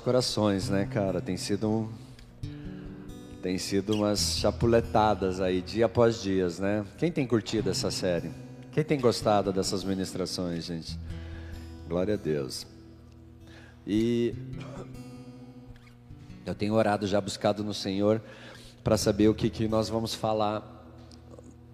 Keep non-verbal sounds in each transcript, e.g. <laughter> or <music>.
corações, né, cara? Tem sido um, tem sido umas chapuletadas aí dia após dias, né? Quem tem curtido essa série? Quem tem gostado dessas ministrações, gente? Glória a Deus. E eu tenho orado já buscado no Senhor para saber o que, que nós vamos falar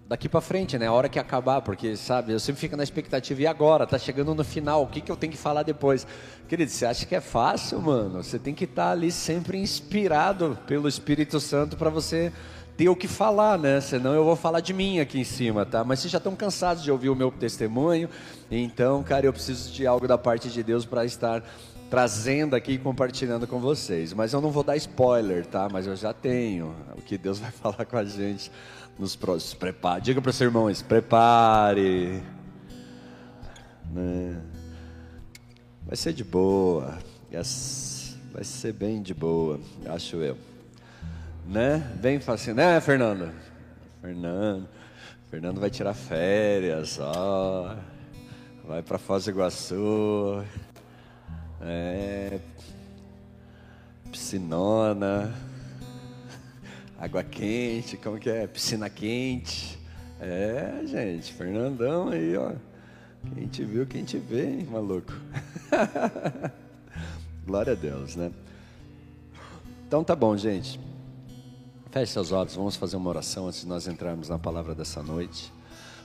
daqui para frente, né? A hora que acabar, porque sabe, eu sempre fico na expectativa e agora, tá chegando no final, o que que eu tenho que falar depois? Querido, você acha que é fácil, mano? Você tem que estar tá ali sempre inspirado pelo Espírito Santo para você ter o que falar, né? Senão eu vou falar de mim aqui em cima, tá? Mas vocês já estão cansados de ouvir o meu testemunho, então, cara, eu preciso de algo da parte de Deus para estar trazendo aqui e compartilhando com vocês. Mas eu não vou dar spoiler, tá? Mas eu já tenho o que Deus <laughs> vai falar com a gente nos próximos. Prepare. Diga para os irmãos, prepare. Né? Vai ser de boa. Vai ser bem de boa, acho eu. Né? Bem fácil, né, Fernando? Fernando. Fernando vai tirar férias, ó. Vai para Foz do Iguaçu. É. Piscinona água quente, como que é? Piscina quente. É, gente, Fernandão aí, ó. Quem te viu, quem te vê, hein, maluco. <laughs> Glória a Deus, né? Então tá bom, gente. Feche seus olhos, vamos fazer uma oração antes de nós entrarmos na palavra dessa noite.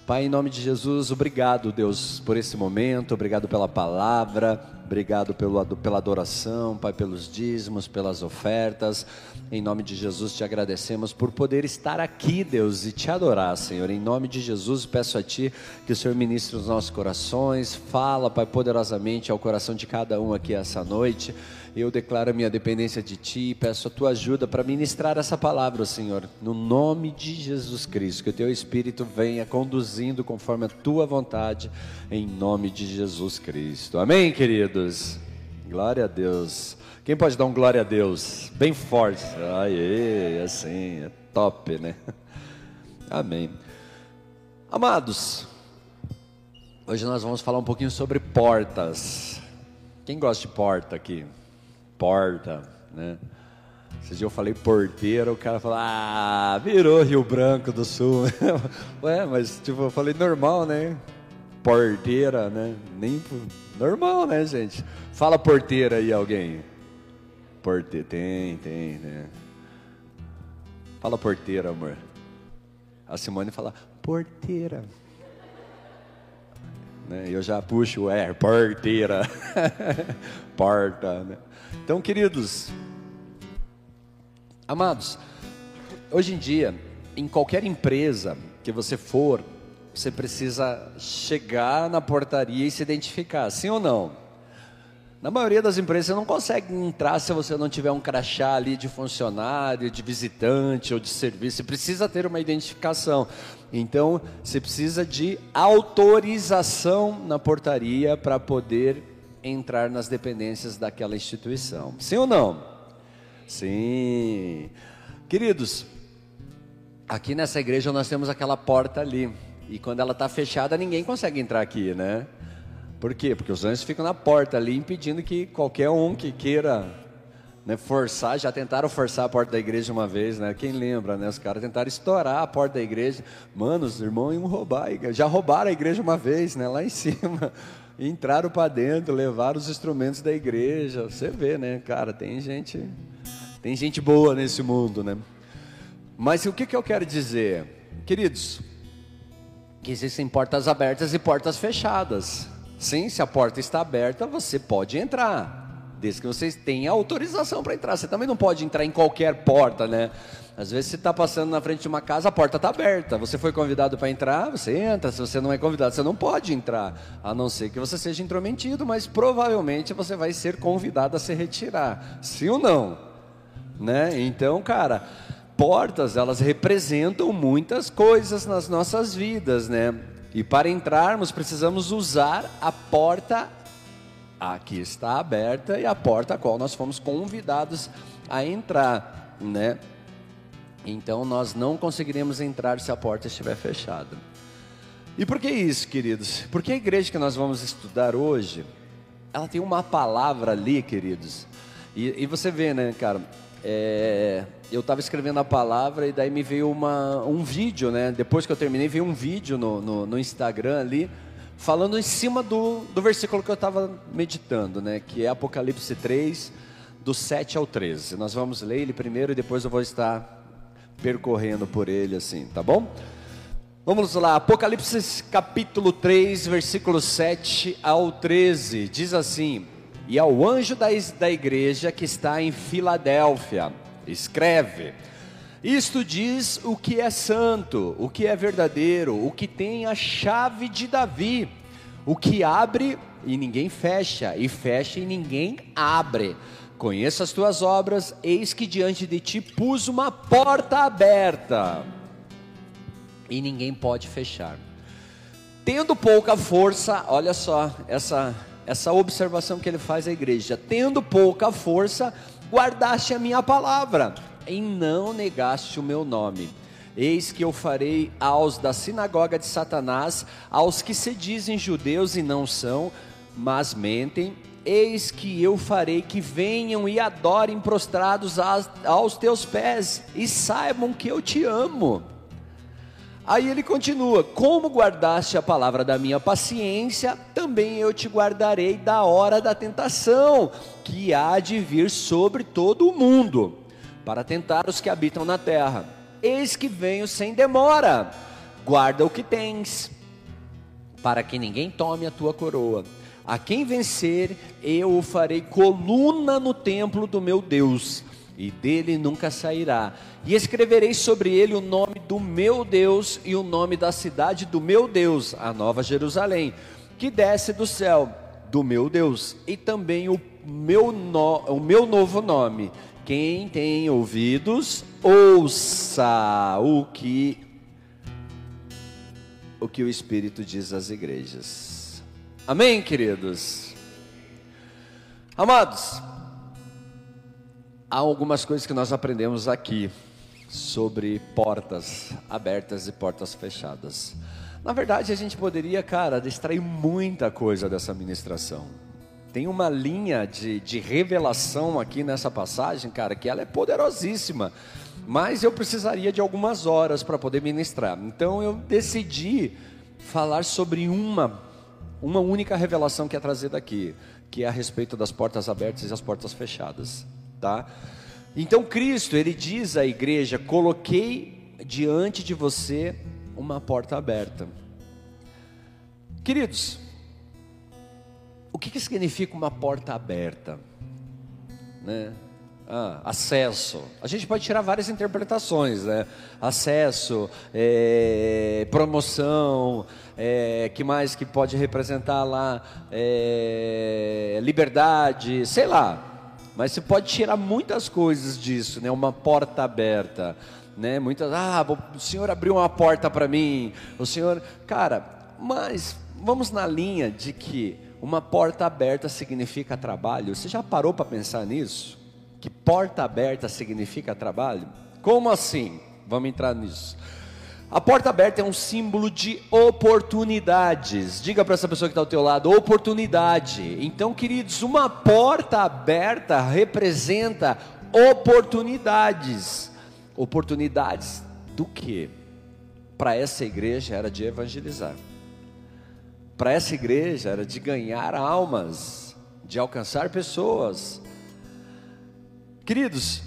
Pai, em nome de Jesus, obrigado, Deus, por esse momento, obrigado pela palavra, obrigado pelo, pela adoração, Pai, pelos dízimos, pelas ofertas. Em nome de Jesus, te agradecemos por poder estar aqui, Deus, e te adorar, Senhor. Em nome de Jesus, peço a Ti que o Senhor ministre os nossos corações, fala, Pai, poderosamente ao coração de cada um aqui essa noite. Eu declaro minha dependência de Ti e peço a Tua ajuda para ministrar essa palavra, Senhor, no nome de Jesus Cristo. Que o Teu Espírito venha conduzindo conforme a Tua vontade, em nome de Jesus Cristo. Amém, queridos? Glória a Deus. Quem pode dar um glória a Deus? Bem forte. Aê, assim, é top, né? <laughs> Amém. Amados, hoje nós vamos falar um pouquinho sobre portas. Quem gosta de porta aqui? porta, né? Esse dia eu falei porteira, o cara falou, ah, virou Rio Branco do Sul. <laughs> Ué, mas tipo, eu falei normal, né? Porteira, né? Nem normal, né, gente? Fala porteira aí alguém. Porteira, tem, tem, né? Fala porteira, amor. A Simone fala porteira. Né? Eu já puxo, é, porteira. <laughs> Porta, né? Então, queridos, amados, hoje em dia, em qualquer empresa que você for, você precisa chegar na portaria e se identificar, sim ou não? Na maioria das empresas você não consegue entrar se você não tiver um crachá ali de funcionário, de visitante ou de serviço. Você precisa ter uma identificação. Então, você precisa de autorização na portaria para poder entrar nas dependências daquela instituição. Sim ou não? Sim. Queridos, aqui nessa igreja nós temos aquela porta ali. E quando ela está fechada, ninguém consegue entrar aqui, né? Por quê? Porque os anjos ficam na porta ali, impedindo que qualquer um que queira né, forçar, já tentaram forçar a porta da igreja uma vez, né? Quem lembra, né? Os caras tentaram estourar a porta da igreja. Mano, os irmãos iam roubar, já roubaram a igreja uma vez, né? Lá em <laughs> cima entraram para dentro, levaram os instrumentos da igreja. Você vê, né, cara, tem gente, tem gente boa nesse mundo, né? Mas o que, que eu quero dizer, queridos? Que existem portas abertas e portas fechadas. Sim, se a porta está aberta, você pode entrar, desde que vocês tenham autorização para entrar. Você também não pode entrar em qualquer porta, né? Às vezes você está passando na frente de uma casa, a porta está aberta. Você foi convidado para entrar, você entra. Se você não é convidado, você não pode entrar. A não ser que você seja intrometido, mas provavelmente você vai ser convidado a se retirar. Sim ou não? Né? Então, cara, portas, elas representam muitas coisas nas nossas vidas, né? E para entrarmos, precisamos usar a porta aqui está aberta e a porta a qual nós fomos convidados a entrar, né? Então nós não conseguiremos entrar se a porta estiver fechada. E por que isso, queridos? Porque a igreja que nós vamos estudar hoje, ela tem uma palavra ali, queridos, E, e você vê, né, cara? É, eu estava escrevendo a palavra e daí me veio uma, um vídeo, né? Depois que eu terminei, veio um vídeo no, no, no Instagram ali, falando em cima do, do versículo que eu estava meditando, né? Que é Apocalipse 3, do 7 ao 13. Nós vamos ler ele primeiro e depois eu vou estar percorrendo por ele assim, tá bom? Vamos lá, Apocalipse capítulo 3, versículo 7 ao 13, diz assim: E ao anjo da, da igreja que está em Filadélfia, escreve: Isto diz o que é santo, o que é verdadeiro, o que tem a chave de Davi, o que abre e ninguém fecha, e fecha e ninguém abre. Conheço as tuas obras, eis que diante de ti pus uma porta aberta e ninguém pode fechar. Tendo pouca força, olha só essa essa observação que ele faz à igreja. Tendo pouca força, guardaste a minha palavra e não negaste o meu nome. Eis que eu farei aos da sinagoga de Satanás, aos que se dizem judeus e não são, mas mentem, eis que eu farei que venham e adorem prostrados aos teus pés, e saibam que eu te amo. Aí ele continua: Como guardaste a palavra da minha paciência, também eu te guardarei da hora da tentação, que há de vir sobre todo o mundo, para tentar os que habitam na terra. Eis que venho sem demora, guarda o que tens, para que ninguém tome a tua coroa. A quem vencer, eu o farei coluna no templo do meu Deus e dele nunca sairá. E escreverei sobre ele o nome do meu Deus e o nome da cidade do meu Deus, a Nova Jerusalém, que desce do céu, do meu Deus, e também o meu, no, o meu novo nome. Quem tem ouvidos, ouça o que o que o Espírito diz às igrejas. Amém, queridos. Amados, há algumas coisas que nós aprendemos aqui sobre portas abertas e portas fechadas. Na verdade, a gente poderia, cara, extrair muita coisa dessa ministração. Tem uma linha de, de revelação aqui nessa passagem, cara, que ela é poderosíssima. Mas eu precisaria de algumas horas para poder ministrar. Então eu decidi falar sobre uma, uma única revelação que é trazida aqui, que é a respeito das portas abertas e as portas fechadas tá? Então Cristo, ele diz à igreja: "Coloquei diante de você uma porta aberta". Queridos, o que, que significa uma porta aberta? Né? Ah, acesso. A gente pode tirar várias interpretações, né? Acesso, é, promoção, é, que mais que pode representar lá? É, liberdade, sei lá. Mas você pode tirar muitas coisas disso, né? Uma porta aberta, né? Muitas, ah, o Senhor abriu uma porta para mim. O Senhor, cara, mas vamos na linha de que uma porta aberta significa trabalho. Você já parou para pensar nisso? Que porta aberta significa trabalho? Como assim? Vamos entrar nisso. A porta aberta é um símbolo de oportunidades. Diga para essa pessoa que está ao teu lado, oportunidade. Então, queridos, uma porta aberta representa oportunidades. Oportunidades do que? Para essa igreja era de evangelizar. Para essa igreja era de ganhar almas, de alcançar pessoas. Queridos,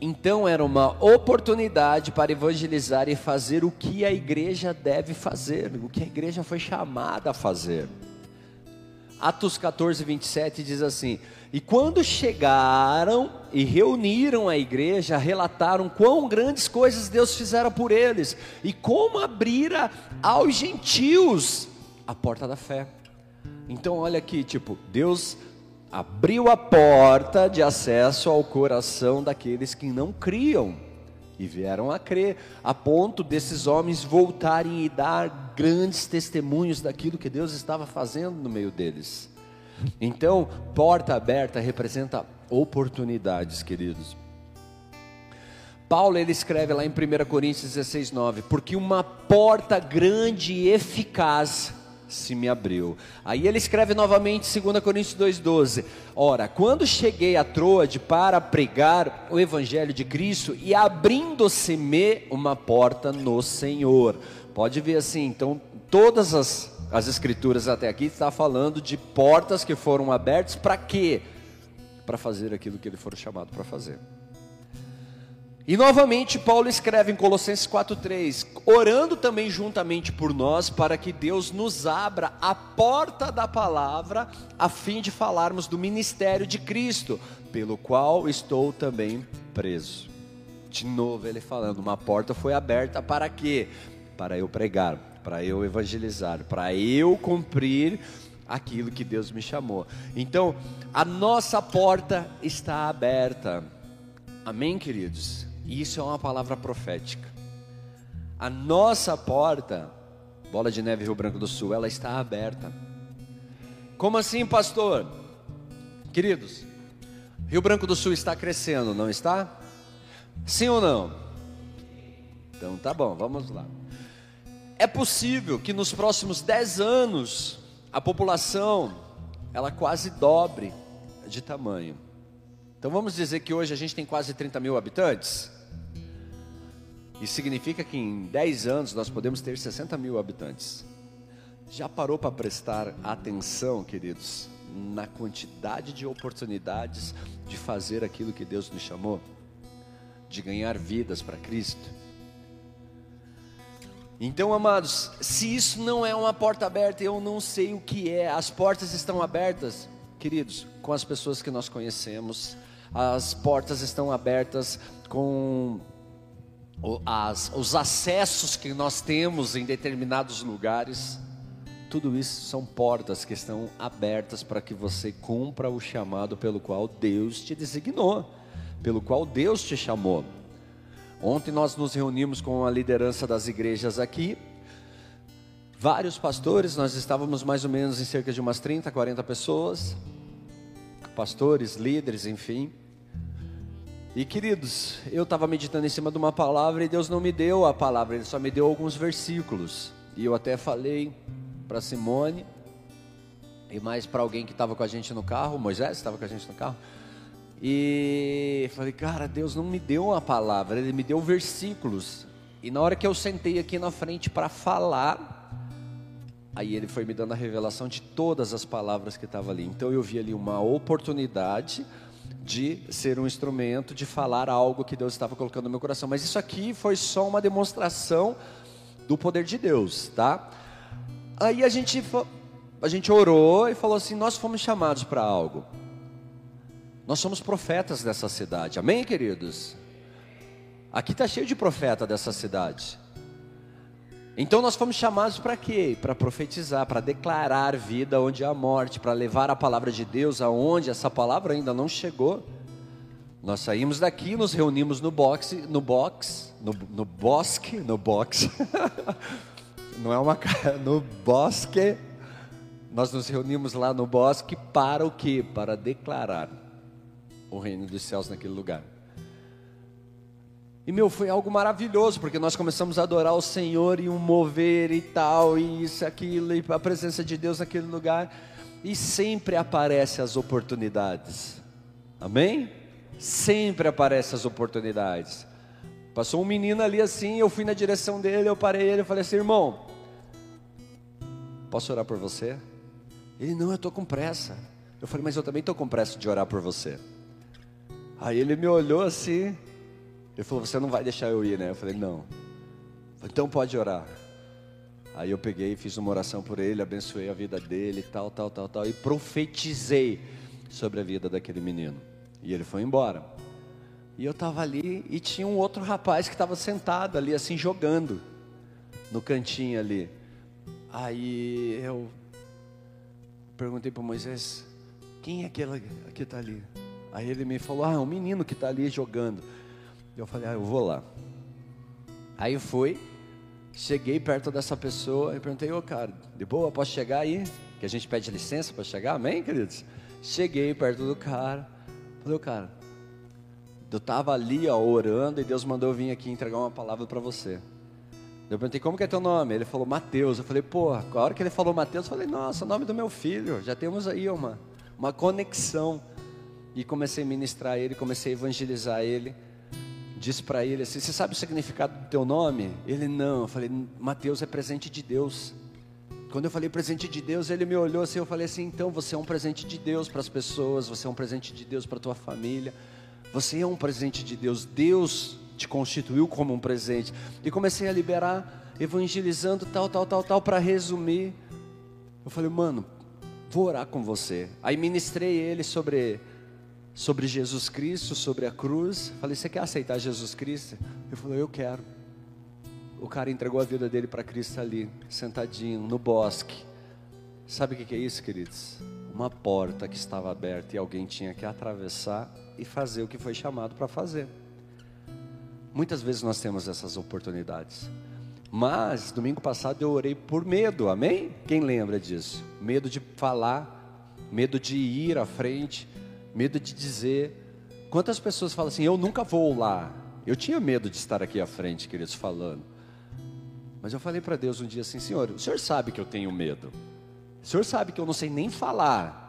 então era uma oportunidade para evangelizar e fazer o que a igreja deve fazer, o que a igreja foi chamada a fazer. Atos 14, 27 diz assim: E quando chegaram e reuniram a igreja, relataram quão grandes coisas Deus fizera por eles e como abrira aos gentios a porta da fé. Então, olha aqui, tipo, Deus abriu a porta de acesso ao coração daqueles que não criam e vieram a crer, a ponto desses homens voltarem e dar grandes testemunhos daquilo que Deus estava fazendo no meio deles. Então, porta aberta representa oportunidades, queridos. Paulo ele escreve lá em 1 Coríntios 16, 9: Porque uma porta grande e eficaz se me abriu. Aí ele escreve novamente 2 Coríntios 2,12: Ora, quando cheguei a Troade para pregar o Evangelho de Cristo e abrindo-se-me uma porta no Senhor. Pode ver assim, então todas as, as escrituras até aqui está falando de portas que foram abertas para quê? Para fazer aquilo que ele for chamado para fazer. E novamente Paulo escreve em Colossenses 4:3, orando também juntamente por nós para que Deus nos abra a porta da palavra a fim de falarmos do ministério de Cristo, pelo qual estou também preso. De novo ele falando, uma porta foi aberta para quê? Para eu pregar, para eu evangelizar, para eu cumprir aquilo que Deus me chamou. Então, a nossa porta está aberta. Amém, queridos? E isso é uma palavra profética. A nossa porta, Bola de Neve Rio Branco do Sul, ela está aberta. Como assim, pastor? Queridos, Rio Branco do Sul está crescendo, não está? Sim ou não? Então tá bom, vamos lá. É possível que nos próximos 10 anos a população ela quase dobre de tamanho. Então vamos dizer que hoje a gente tem quase 30 mil habitantes. Isso significa que em 10 anos nós podemos ter 60 mil habitantes. Já parou para prestar atenção, queridos, na quantidade de oportunidades de fazer aquilo que Deus nos chamou? De ganhar vidas para Cristo? Então, amados, se isso não é uma porta aberta, eu não sei o que é. As portas estão abertas, queridos, com as pessoas que nós conhecemos, as portas estão abertas com as, os acessos que nós temos em determinados lugares, tudo isso são portas que estão abertas para que você cumpra o chamado pelo qual Deus te designou, pelo qual Deus te chamou. Ontem nós nos reunimos com a liderança das igrejas aqui, vários pastores, nós estávamos mais ou menos em cerca de umas 30, 40 pessoas, pastores, líderes, enfim. E queridos, eu estava meditando em cima de uma palavra e Deus não me deu a palavra, Ele só me deu alguns versículos. E eu até falei para Simone e mais para alguém que estava com a gente no carro, Moisés estava com a gente no carro. E falei, cara, Deus não me deu uma palavra, Ele me deu versículos. E na hora que eu sentei aqui na frente para falar, aí Ele foi me dando a revelação de todas as palavras que estavam ali. Então eu vi ali uma oportunidade de ser um instrumento, de falar algo que Deus estava colocando no meu coração. Mas isso aqui foi só uma demonstração do poder de Deus, tá? Aí a gente, a gente orou e falou assim: nós fomos chamados para algo. Nós somos profetas dessa cidade, amém, queridos? Aqui está cheio de profeta dessa cidade. Então nós fomos chamados para quê? Para profetizar, para declarar vida onde há morte, para levar a palavra de Deus aonde essa palavra ainda não chegou. Nós saímos daqui, nos reunimos no boxe, no box, no, no bosque, no box. <laughs> não é uma <laughs> no bosque. Nós nos reunimos lá no bosque para o quê? Para declarar o reino dos céus naquele lugar. E meu, foi algo maravilhoso, porque nós começamos a adorar o Senhor e um mover e tal, e isso, aquilo, e a presença de Deus naquele lugar. E sempre aparecem as oportunidades. Amém? Sempre aparecem as oportunidades. Passou um menino ali assim, eu fui na direção dele, eu parei ele, eu falei assim, irmão, posso orar por você? Ele, não, eu estou com pressa. Eu falei, mas eu também estou com pressa de orar por você. Aí ele me olhou assim, ele falou: Você não vai deixar eu ir, né? Eu falei: Não. Então pode orar. Aí eu peguei, fiz uma oração por ele, abençoei a vida dele, tal, tal, tal, tal, e profetizei sobre a vida daquele menino. E ele foi embora. E eu estava ali e tinha um outro rapaz que estava sentado ali, assim, jogando no cantinho ali. Aí eu perguntei para Moisés: Quem é aquele que está ali? Aí ele me falou: Ah, é um menino que está ali jogando. Eu falei, ah, eu vou lá. Aí fui, cheguei perto dessa pessoa e perguntei, ô oh, cara, de boa, posso chegar aí? Que a gente pede licença para chegar, amém, queridos? Cheguei perto do cara, falei, ô cara, eu estava ali ó, orando e Deus mandou eu vir aqui entregar uma palavra para você. Eu perguntei, como que é teu nome? Ele falou, Mateus. Eu falei, pô, a hora que ele falou Mateus, eu falei, nossa, nome do meu filho. Já temos aí uma, uma conexão. E comecei a ministrar ele, comecei a evangelizar ele. Disse para ele assim: Você sabe o significado do teu nome? Ele não. Eu falei: Mateus é presente de Deus. Quando eu falei presente de Deus, ele me olhou assim. Eu falei assim: Então você é um presente de Deus para as pessoas, você é um presente de Deus para tua família. Você é um presente de Deus. Deus te constituiu como um presente. E comecei a liberar, evangelizando, tal, tal, tal, tal, para resumir. Eu falei, mano, vou orar com você. Aí ministrei ele sobre sobre Jesus Cristo, sobre a cruz. Falei, você quer aceitar Jesus Cristo? Ele falou, eu quero. O cara entregou a vida dele para Cristo ali, sentadinho no bosque. Sabe o que é isso, queridos? Uma porta que estava aberta e alguém tinha que atravessar e fazer o que foi chamado para fazer. Muitas vezes nós temos essas oportunidades. Mas domingo passado eu orei por medo, amém? Quem lembra disso? Medo de falar, medo de ir à frente, medo de dizer. Quantas pessoas falam assim: Eu nunca vou lá. Eu tinha medo de estar aqui à frente, queridos, falando. Mas eu falei para Deus um dia assim: Senhor, o senhor sabe que eu tenho medo. O senhor sabe que eu não sei nem falar.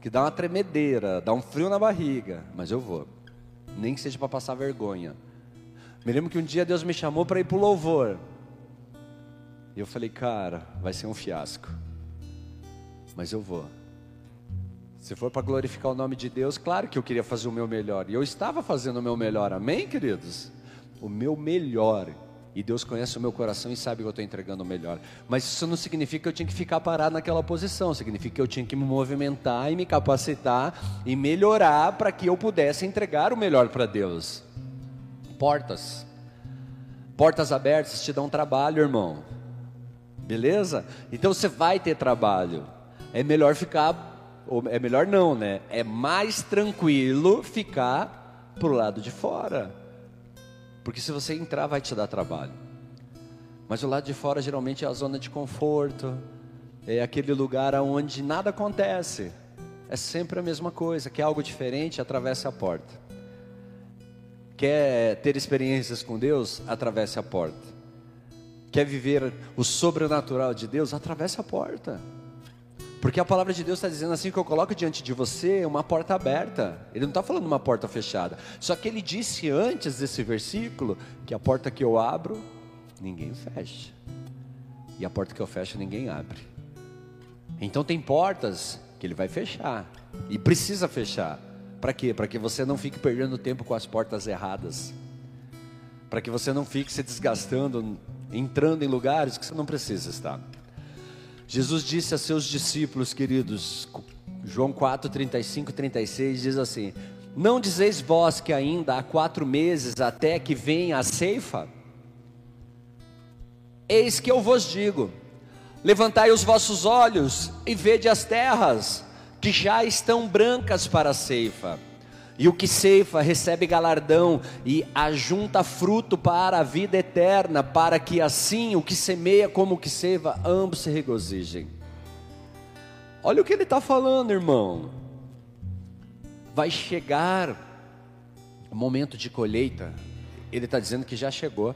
Que dá uma tremedeira, dá um frio na barriga. Mas eu vou. Nem que seja para passar vergonha. Me lembro que um dia Deus me chamou para ir para o louvor. E eu falei, cara, vai ser um fiasco. Mas eu vou. Se for para glorificar o nome de Deus, claro que eu queria fazer o meu melhor. E eu estava fazendo o meu melhor, amém, queridos? O meu melhor. E Deus conhece o meu coração e sabe que eu estou entregando o melhor. Mas isso não significa que eu tinha que ficar parado naquela posição. Significa que eu tinha que me movimentar e me capacitar e melhorar para que eu pudesse entregar o melhor para Deus. Portas. Portas abertas te dão trabalho, irmão. Beleza? Então você vai ter trabalho. É melhor ficar ou é melhor não, né? É mais tranquilo ficar pro lado de fora. Porque se você entrar, vai te dar trabalho. Mas o lado de fora geralmente é a zona de conforto, é aquele lugar onde nada acontece. É sempre a mesma coisa. Quer algo diferente? Atravesse a porta. Quer ter experiências com Deus? Atravesse a porta. Quer viver o sobrenatural de Deus? Atravesse a porta. Porque a palavra de Deus está dizendo assim que eu coloco diante de você uma porta aberta. Ele não está falando uma porta fechada. Só que ele disse antes desse versículo que a porta que eu abro, ninguém fecha. E a porta que eu fecho, ninguém abre. Então tem portas que ele vai fechar. E precisa fechar. Para quê? Para que você não fique perdendo tempo com as portas erradas. Para que você não fique se desgastando, entrando em lugares que você não precisa estar. Jesus disse a seus discípulos, queridos, João 4, 35 e 36 diz assim: Não dizeis vós que ainda há quatro meses até que venha a ceifa? Eis que eu vos digo: levantai os vossos olhos e vede as terras, que já estão brancas para a ceifa. E o que ceifa recebe galardão e ajunta fruto para a vida eterna, para que assim o que semeia como o que ceifa, ambos se regozijem. Olha o que ele está falando, irmão. Vai chegar o momento de colheita, ele está dizendo que já chegou.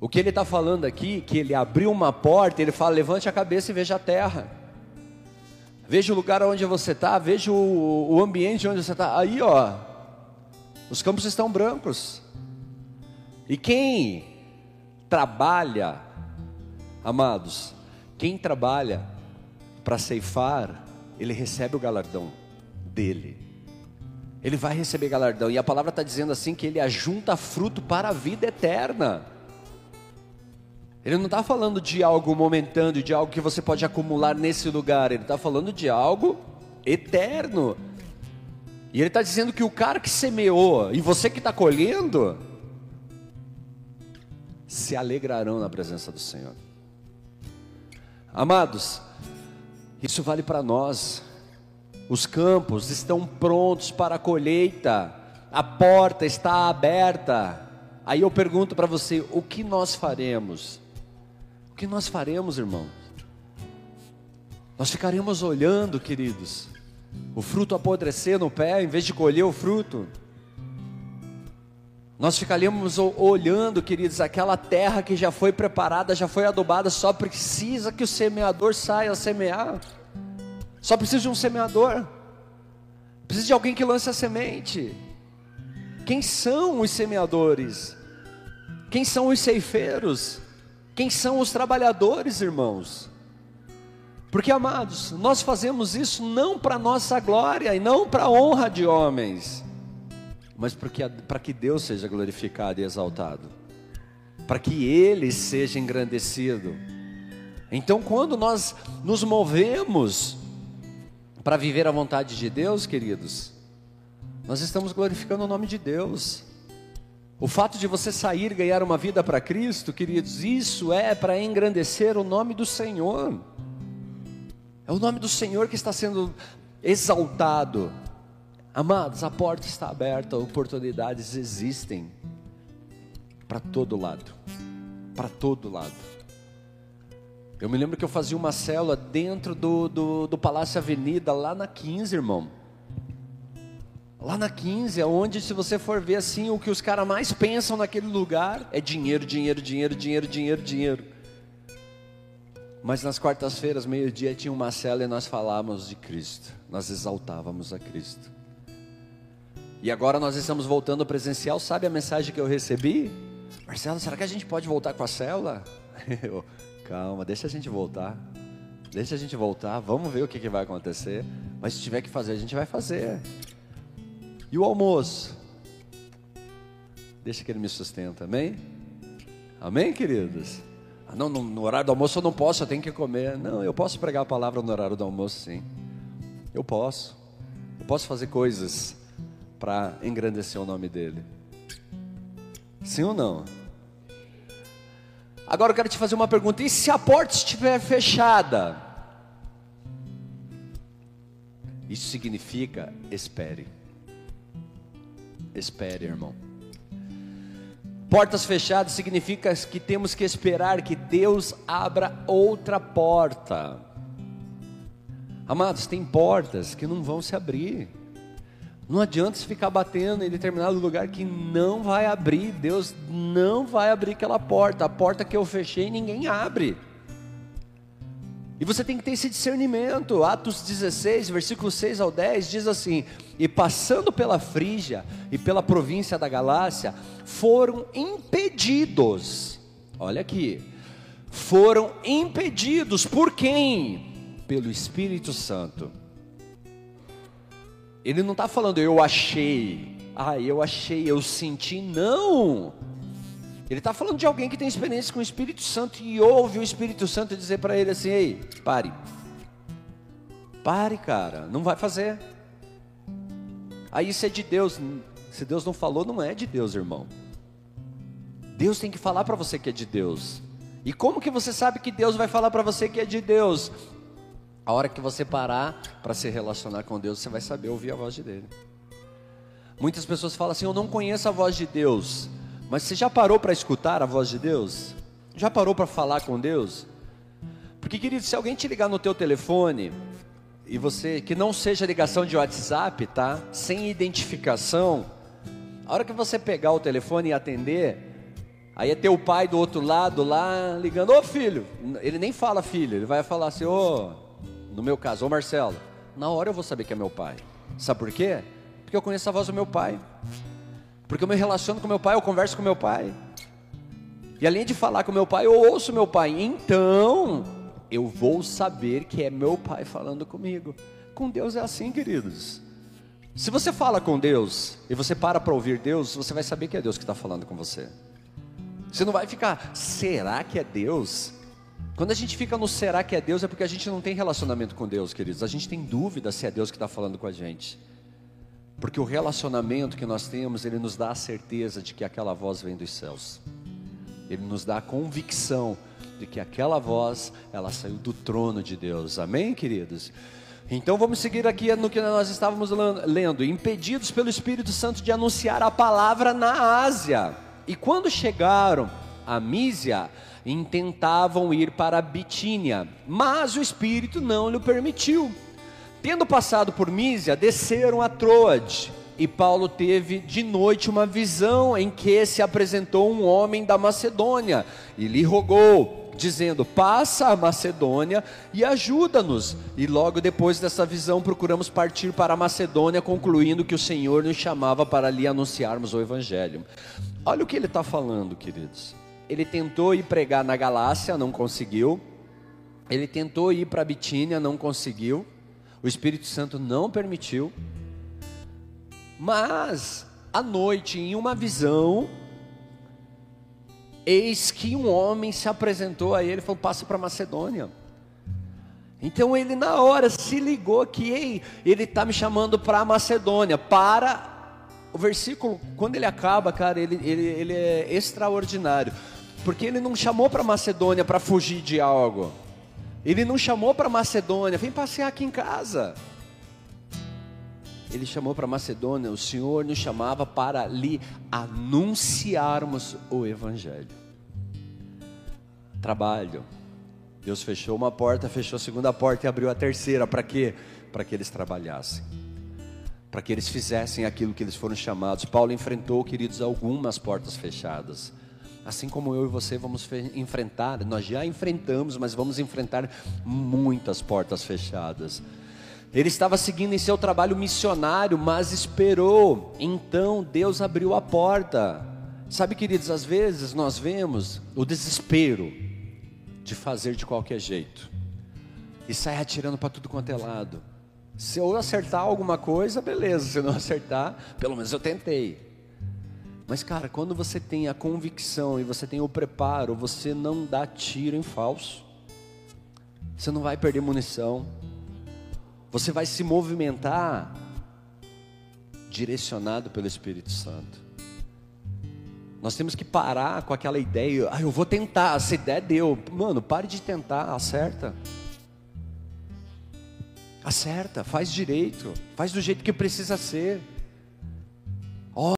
O que ele está falando aqui, que ele abriu uma porta, ele fala: levante a cabeça e veja a terra. Veja o lugar onde você está, veja o, o ambiente onde você está. Aí, ó, os campos estão brancos. E quem trabalha, amados, quem trabalha para ceifar, ele recebe o galardão dele. Ele vai receber galardão. E a palavra está dizendo assim que ele ajunta fruto para a vida eterna. Ele não está falando de algo momentâneo, de algo que você pode acumular nesse lugar. Ele está falando de algo eterno. E ele está dizendo que o cara que semeou e você que está colhendo se alegrarão na presença do Senhor. Amados, isso vale para nós. Os campos estão prontos para a colheita, a porta está aberta. Aí eu pergunto para você: o que nós faremos? O que nós faremos, irmãos? Nós ficaremos olhando, queridos, o fruto apodrecer no pé, em vez de colher o fruto. Nós ficaríamos olhando, queridos, aquela terra que já foi preparada, já foi adubada, só precisa que o semeador saia a semear. Só precisa de um semeador. Precisa de alguém que lance a semente. Quem são os semeadores? Quem são os ceifeiros? Quem são os trabalhadores, irmãos? Porque, amados, nós fazemos isso não para nossa glória e não para a honra de homens mas para que Deus seja glorificado e exaltado, para que Ele seja engrandecido. Então, quando nós nos movemos para viver a vontade de Deus, queridos, nós estamos glorificando o nome de Deus. O fato de você sair e ganhar uma vida para Cristo, queridos, isso é para engrandecer o nome do Senhor. É o nome do Senhor que está sendo exaltado. Amados, a porta está aberta, oportunidades existem para todo lado. Para todo lado. Eu me lembro que eu fazia uma célula dentro do, do, do Palácio Avenida, lá na 15, irmão. Lá na 15, é onde, se você for ver assim, o que os caras mais pensam naquele lugar é dinheiro, dinheiro, dinheiro, dinheiro, dinheiro, dinheiro. Mas nas quartas-feiras, meio-dia, tinha uma célula e nós falávamos de Cristo, nós exaltávamos a Cristo. E agora nós estamos voltando presencial. Sabe a mensagem que eu recebi? Marcelo, será que a gente pode voltar com a célula? <laughs> Eu, calma, deixa a gente voltar. Deixa a gente voltar. Vamos ver o que, que vai acontecer. Mas se tiver que fazer, a gente vai fazer. E o almoço? Deixa que ele me sustenta, amém? Amém, queridos? Ah, não, no, horário do almoço eu não posso, eu tenho que comer. Não, eu posso pregar a palavra no horário do almoço, sim. Eu posso. Eu posso fazer coisas para engrandecer o nome dele. Sim ou não? Agora eu quero te fazer uma pergunta: e se a porta estiver fechada? Isso significa espere. Espere, irmão. Portas fechadas significa que temos que esperar que Deus abra outra porta. Amados, tem portas que não vão se abrir. Não adianta se ficar batendo em determinado lugar que não vai abrir. Deus não vai abrir aquela porta. A porta que eu fechei, ninguém abre. E você tem que ter esse discernimento. Atos 16, versículo 6 ao 10 diz assim: E passando pela Frígia e pela província da Galácia, foram impedidos. Olha aqui. Foram impedidos por quem? Pelo Espírito Santo ele não está falando eu achei, ah, eu achei, eu senti, não. Ele está falando de alguém que tem experiência com o Espírito Santo e ouve o Espírito Santo dizer para ele assim: ei, pare, pare, cara, não vai fazer. Aí isso é de Deus, se Deus não falou, não é de Deus, irmão. Deus tem que falar para você que é de Deus. E como que você sabe que Deus vai falar para você que é de Deus? A hora que você parar para se relacionar com Deus, você vai saber ouvir a voz de dele. Muitas pessoas falam assim: Eu não conheço a voz de Deus. Mas você já parou para escutar a voz de Deus? Já parou para falar com Deus? Porque, querido, se alguém te ligar no teu telefone e você que não seja ligação de WhatsApp, tá? Sem identificação, a hora que você pegar o telefone e atender, aí é teu pai do outro lado lá ligando: "Ô filho". Ele nem fala filho, ele vai falar assim: "Ô, no meu caso, ô Marcelo, na hora eu vou saber que é meu pai. Sabe por quê? Porque eu conheço a voz do meu pai. Porque eu me relaciono com meu pai, eu converso com meu pai. E além de falar com meu pai, eu ouço meu pai. Então, eu vou saber que é meu pai falando comigo. Com Deus é assim, queridos. Se você fala com Deus e você para para ouvir Deus, você vai saber que é Deus que está falando com você. Você não vai ficar, será que é Deus? Quando a gente fica no será que é Deus, é porque a gente não tem relacionamento com Deus, queridos. A gente tem dúvida se é Deus que está falando com a gente. Porque o relacionamento que nós temos, ele nos dá a certeza de que aquela voz vem dos céus. Ele nos dá a convicção de que aquela voz, ela saiu do trono de Deus. Amém, queridos? Então vamos seguir aqui no que nós estávamos lendo. Impedidos pelo Espírito Santo de anunciar a palavra na Ásia. E quando chegaram a Mísia, intentavam ir para Bitínia, mas o Espírito não lhe permitiu. Tendo passado por Mísia, desceram a Troade, e Paulo teve de noite uma visão em que se apresentou um homem da Macedônia e lhe rogou, dizendo: Passa a Macedônia e ajuda-nos. E logo depois dessa visão, procuramos partir para a Macedônia, concluindo que o Senhor nos chamava para lhe anunciarmos o Evangelho. Olha o que ele está falando, queridos. Ele tentou ir pregar na Galácia, não conseguiu. Ele tentou ir para Bitínia, não conseguiu. O Espírito Santo não permitiu. Mas, à noite, em uma visão, eis que um homem se apresentou a ele e falou: passa para Macedônia. Então ele na hora se ligou que ei, ele está me chamando para Macedônia, para o versículo, quando ele acaba, cara, ele, ele, ele é extraordinário, porque ele não chamou para Macedônia para fugir de algo, ele não chamou para Macedônia, vem passear aqui em casa. Ele chamou para Macedônia, o Senhor nos chamava para lhe anunciarmos o Evangelho. Trabalho. Deus fechou uma porta, fechou a segunda porta e abriu a terceira. Para quê? Para que eles trabalhassem. Para que eles fizessem aquilo que eles foram chamados. Paulo enfrentou, queridos, algumas portas fechadas. Assim como eu e você vamos enfrentar, nós já enfrentamos, mas vamos enfrentar muitas portas fechadas. Ele estava seguindo em seu trabalho missionário, mas esperou. Então Deus abriu a porta. Sabe, queridos, às vezes nós vemos o desespero de fazer de qualquer jeito e sair atirando para tudo quanto é lado. Se eu acertar alguma coisa, beleza. Se não <laughs> acertar, pelo menos eu tentei. Mas, cara, quando você tem a convicção e você tem o preparo, você não dá tiro em falso. Você não vai perder munição. Você vai se movimentar direcionado pelo Espírito Santo. Nós temos que parar com aquela ideia, ah, eu vou tentar, essa ideia deu. Mano, pare de tentar, acerta. Acerta, faz direito, faz do jeito que precisa ser.